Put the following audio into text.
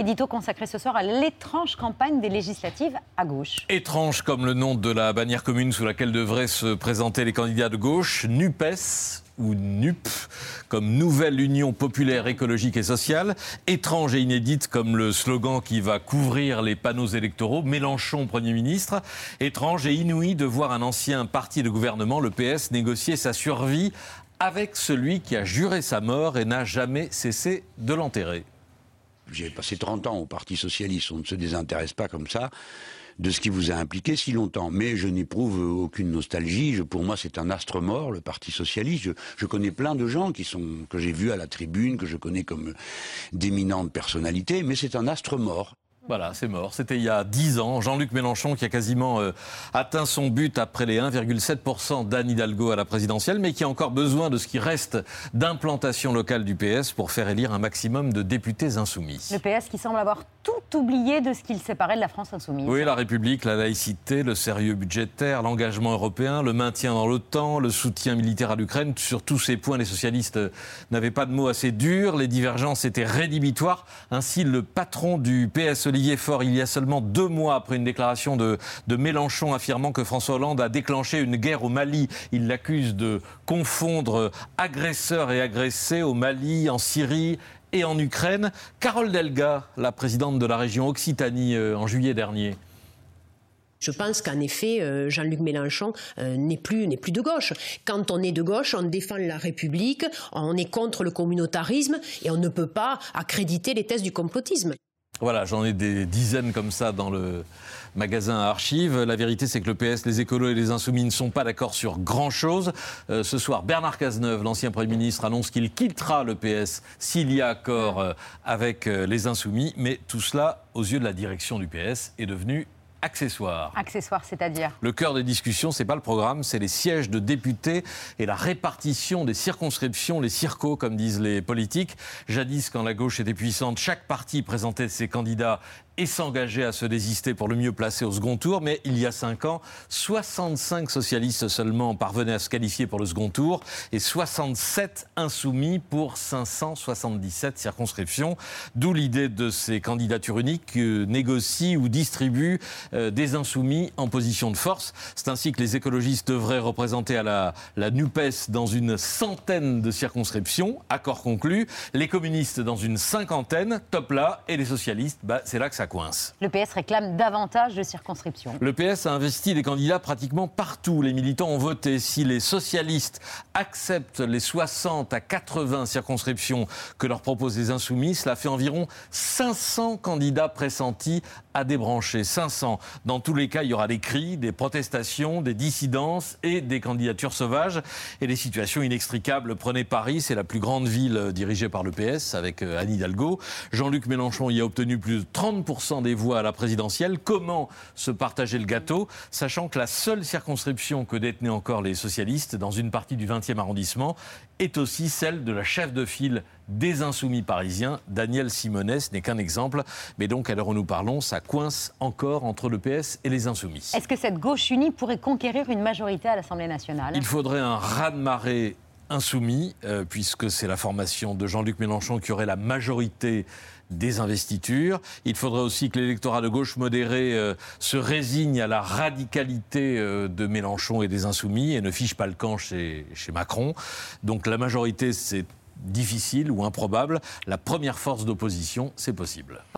Édito consacré ce soir à l'étrange campagne des législatives à gauche. Étrange comme le nom de la bannière commune sous laquelle devraient se présenter les candidats de gauche, NUPES ou NUP, comme Nouvelle Union Populaire Écologique et Sociale, étrange et inédite comme le slogan qui va couvrir les panneaux électoraux, Mélenchon Premier ministre, étrange et inouï de voir un ancien parti de gouvernement, le PS, négocier sa survie avec celui qui a juré sa mort et n'a jamais cessé de l'enterrer. J'ai passé 30 ans au Parti Socialiste, on ne se désintéresse pas comme ça de ce qui vous a impliqué si longtemps. Mais je n'éprouve aucune nostalgie. pour moi, c'est un astre mort, le Parti socialiste. Je, connais plein de gens qui sont que j'ai vus à la tribune, que je connais comme d'éminentes personnalités, mais c'est un astre mort. Voilà, c'est mort. C'était il y a 10 ans. Jean-Luc Mélenchon qui a quasiment euh, atteint son but après les 1,7% d'Anne Hidalgo à la présidentielle, mais qui a encore besoin de ce qui reste d'implantation locale du PS pour faire élire un maximum de députés insoumis. Le PS qui semble avoir tout oublié de ce qu'il séparait de la France insoumise. Oui, la République, la laïcité, le sérieux budgétaire, l'engagement européen, le maintien dans l'OTAN, le soutien militaire à l'Ukraine. Sur tous ces points, les socialistes n'avaient pas de mots assez durs. Les divergences étaient rédhibitoires. Ainsi, le patron du PS, Il y a seulement deux mois après une déclaration de, de Mélenchon affirmant que François Hollande a déclenché une guerre au Mali, il l'accuse de confondre agresseurs et agressés au Mali, en Syrie et en Ukraine. Carole Delga, la présidente de la région Occitanie euh, en juillet dernier. Je pense qu'en effet, euh, Jean-Luc Mélenchon euh, n'est plus, n'est plus de gauche. Quand on est de gauche, on défend la République, on est contre le communautarisme et on ne peut pas accréditer les thèses du complotisme. Voilà, j'en ai des dizaines comme ça dans le magasin archives. La vérité, c'est que le PS, les écolos et les insoumis ne sont pas d'accord sur grand-chose. Euh, ce soir, Bernard Cazeneuve, l'ancien Premier ministre, annonce qu'il quittera le PS s'il y a accord euh, avec euh, les insoumis. Mais tout cela, aux yeux de la direction du PS, est devenu accessoire. Accessoire, c'est-à-dire Le cœur des discussions, c'est pas le programme, c'est les sièges de députés et la répartition des circonscriptions, les circos, comme disent les politiques. Jadis, quand la gauche était puissante, chaque parti présentait ses candidats et s'engageait à se désister pour le mieux placer au second tour. Mais il y a cinq ans, 65 socialistes seulement parvenaient à se qualifier pour le second tour et 67 insoumis pour 577 circonscriptions. D'où l'idée de ces candidatures uniques que négocient ou distribuent des insoumis en position de force. C'est ainsi que les écologistes devraient représenter à la, la NUPES dans une centaine de circonscriptions, accord conclu. Les communistes dans une cinquantaine, top là, et les socialistes, bah, c'est là que ça coince. Le PS réclame davantage de circonscriptions. Le PS a investi des candidats pratiquement partout. Les militants ont voté. Si les socialistes acceptent les 60 à 80 circonscriptions que leur proposent les insoumis, cela fait environ 500 candidats pressentis à débrancher. 500. Dans tous les cas, il y aura des cris, des protestations, des dissidences et des candidatures sauvages. Et les situations inextricables. Prenez Paris, c'est la plus grande ville dirigée par le PS avec euh, Anne Hidalgo. Jean-Luc Mélenchon y a obtenu plus de 30% des voix à la présidentielle. Comment se partager le gâteau, sachant que la seule circonscription que détenaient encore les socialistes dans une partie du 20e arrondissement est aussi celle de la chef de file des insoumis parisiens, Daniel Simonès n'est qu'un exemple. Mais donc, à l'heure où nous parlons, ça coince encore entre le PS et les insoumis. Est-ce que cette gauche unie pourrait conquérir une majorité à l'Assemblée nationale? Il faudrait un raz-de-marée insoumis, euh, puisque c'est la formation de Jean-Luc Mélenchon qui aurait la majorité des investitures. Il faudrait aussi que l'électorat de gauche modéré euh, se résigne à la radicalité euh, de Mélenchon et des insoumis et ne fiche pas le camp chez, chez Macron. Donc la majorité, c'est difficile ou improbable. La première force d'opposition, c'est possible.